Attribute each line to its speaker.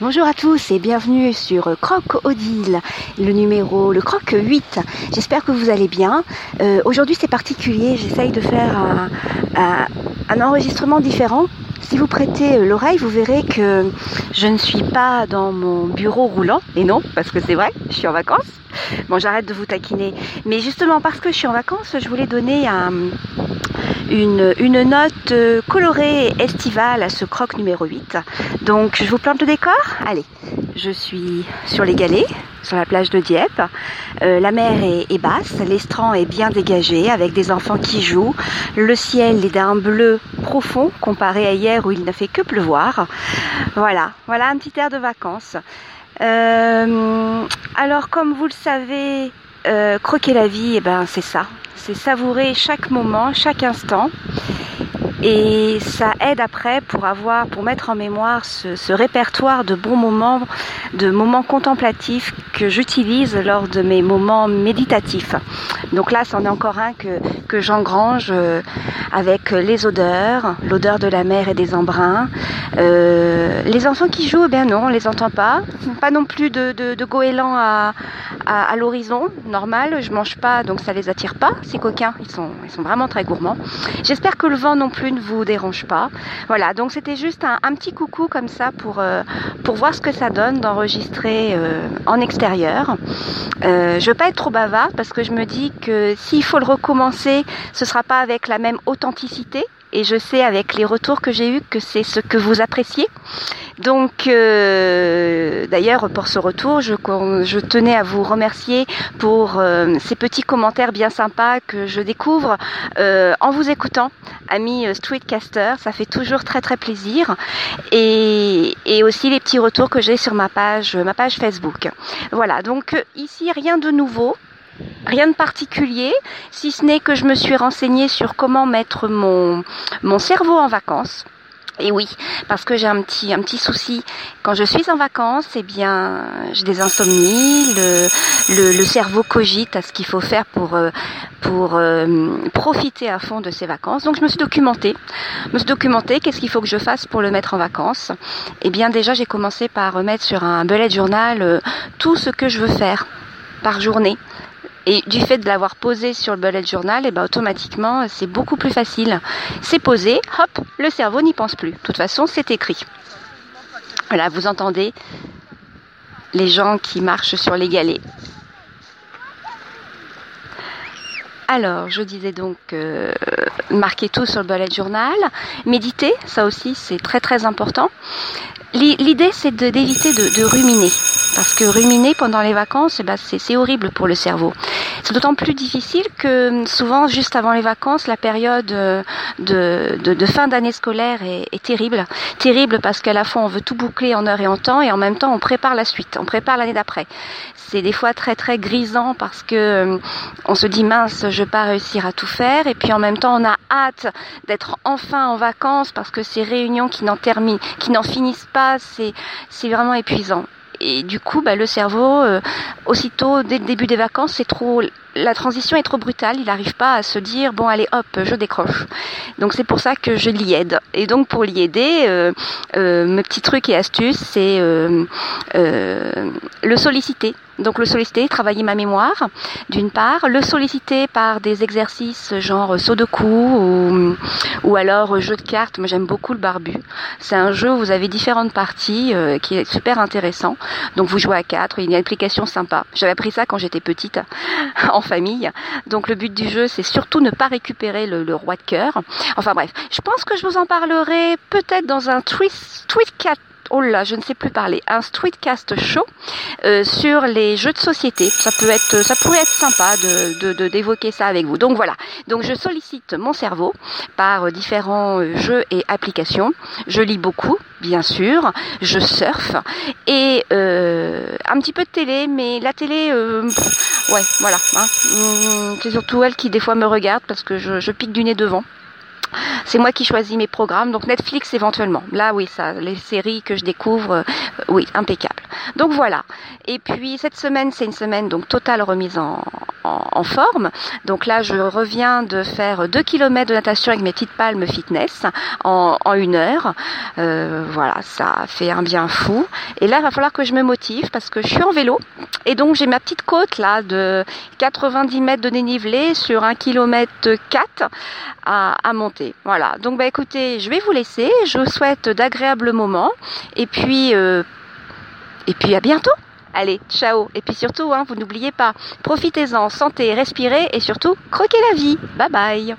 Speaker 1: Bonjour à tous et bienvenue sur Croc Odile, le numéro, le Croc 8. J'espère que vous allez bien. Euh, aujourd'hui c'est particulier, j'essaye de faire un, un, enregistrement différent. Si vous prêtez euh, l'oreille, vous verrez que je ne suis pas dans mon bureau roulant. Et non, parce que c'est vrai, je suis en vacances. Bon, j'arrête de vous taquiner. Mais justement parce que je suis en vacances, je voulais donner un, une, une, note euh, colorée estivale à ce croc numéro 8. Donc je vous plante le décor? Allez, je suis sur les galets, sur la plage de Dieppe. Euh, la mer est, basse, l'estran est bien dégagé avec des enfants qui jouent. Le ciel est d'un bleu profond comparé à hier où il n'a fait que pleuvoir. Voilà, voilà un petit air de vacances. Euh, alors comme vous le savez, euh, croquer la vie, eh ben c'est ça, c'est savourer chaque moment, chaque instant. Et ça aide après pour avoir, pour mettre en mémoire ce, répertoire de bons moments, de moments contemplatifs que j'utilise lors de mes moments méditatifs. Donc là, c'en est encore un que, que j'engrange euh, avec les odeurs, l'odeur de la mer et des embruns. Euh, les enfants qui jouent, eh bien non, on les entend pas. Pas non plus de, de, goélands à, à, à l'horizon, normal. Je mange pas, donc ça les attire pas. Ces coquins, ils sont, ils sont vraiment très gourmands. J'espère que le vent non plus ne vous dérange pas. Voilà, donc c'était juste un, petit coucou comme ça pour, euh, pour voir ce que ça donne d'enregistrer euh, en extérieur. Euh, je veux pas être trop bavard parce que je me dis que s'il faut le recommencer, ce sera pas avec la même authenticité et je sais avec les retours que j'ai eus que c'est ce que vous appréciez. Donc, d'ailleurs, pour ce retour, je, tenais à vous remercier pour ces petits commentaires bien sympas que je découvre en vous écoutant, amis streetcaster. Ça fait toujours très très plaisir. Et, et aussi les petits retours que j'ai sur ma page, ma page Facebook. Voilà. Donc ici, rien de nouveau. Rien de particulier, si ce n'est que je me suis renseignée sur comment mettre mon, mon cerveau en vacances. Et oui, parce que j'ai un petit un petit souci. Quand je suis en vacances, eh bien, j'ai des insomnies. Le, le, cerveau cogite à ce qu'il faut faire pour pour euh, profiter à fond de ces vacances. Donc je me suis documentée. Je me suis documentée. Qu'est-ce qu'il faut que je fasse pour le mettre en vacances Eh bien, déjà, j'ai commencé par remettre sur un bullet journal euh, tout ce que je veux faire par journée. Et du fait de l'avoir posé sur le bullet journal, et ben automatiquement c'est beaucoup plus facile. C'est posé, hop, le cerveau n'y pense plus. De toute façon, c'est écrit. Voilà, vous entendez les gens qui marchent sur les galets. Alors, je disais donc euh, marquer tout sur le bullet journal, méditer, ça aussi c'est très très important. L'idée c'est d'éviter de, ruminer, parce que ruminer pendant les vacances, eh ben, c'est horrible pour le cerveau. C'est d'autant plus difficile que souvent juste avant les vacances, la période de, de, fin d'année scolaire est, est, terrible. Terrible parce qu'à la fois on veut tout boucler en heure et en temps, et en même temps on prépare la suite, on prépare l'année d'après. C'est des fois très très grisant parce que on se dit mince, je vais pas réussir à tout faire, et puis en même temps on a hâte d'être enfin en vacances parce que ces réunions qui n'en terminent, qui n'en finissent pas c'est vraiment épuisant. Et du coup, bah, le cerveau, euh, aussitôt dès le début des vacances, c'est trop la transition est trop brutale, il n'arrive pas à se dire bon allez hop je décroche. Donc c'est pour ça que je l'y aide. Et donc pour l'y aider, euh, euh, mes petits trucs et astuces, c'est euh, le solliciter. Donc le solliciter, travailler ma mémoire, d'une part, le solliciter par des exercices genre saut de cou ou, ou alors jeu de cartes. Moi j'aime beaucoup le barbu. C'est un jeu où vous avez différentes parties euh, qui est super intéressant. Donc vous jouez à quatre, il y a une application sympa. J'avais appris ça quand j'étais petite en famille. Donc le but du jeu c'est surtout ne pas récupérer le, le roi de cœur. Enfin bref, je pense que je vous en parlerai peut-être dans un twist, tweet 4 oh là, je ne sais plus parler, un streetcast show euh, sur les jeux de société. Ça peut être, ça pourrait être sympa de, d'évoquer ça avec vous. Donc voilà. Donc je sollicite mon cerveau par différents euh, jeux et applications. Je lis beaucoup, bien sûr. Je surfe et euh, un petit peu de télé, mais la télé, euh, ouais, voilà. Hein. C'est surtout elle qui des fois me regarde parce que je pique du nez devant. C'est moi qui choisis mes programmes, donc Netflix éventuellement. Là, oui, ça, les séries que je découvre, euh, oui, impeccable. Donc voilà. Et puis cette semaine, c'est une semaine donc totale remise en, en, forme. Donc là, je reviens de faire 2 km de natation avec mes petites palmes fitness en, une heure. Euh, voilà, ça fait un bien fou. Et là, il va falloir que je me motive parce que je suis en vélo. Et donc j'ai ma petite côte là de 90 mètres de dénivelé sur 1 km 4 à, à monter. Voilà. Donc bah écoutez, je vais vous laisser. Je vous souhaite d'agréables moments. Et puis, euh, et puis à bientôt. Allez, ciao. Et puis surtout, hein, vous n'oubliez pas, profitez-en, santé, respirez et surtout, croquez la vie. Bye bye.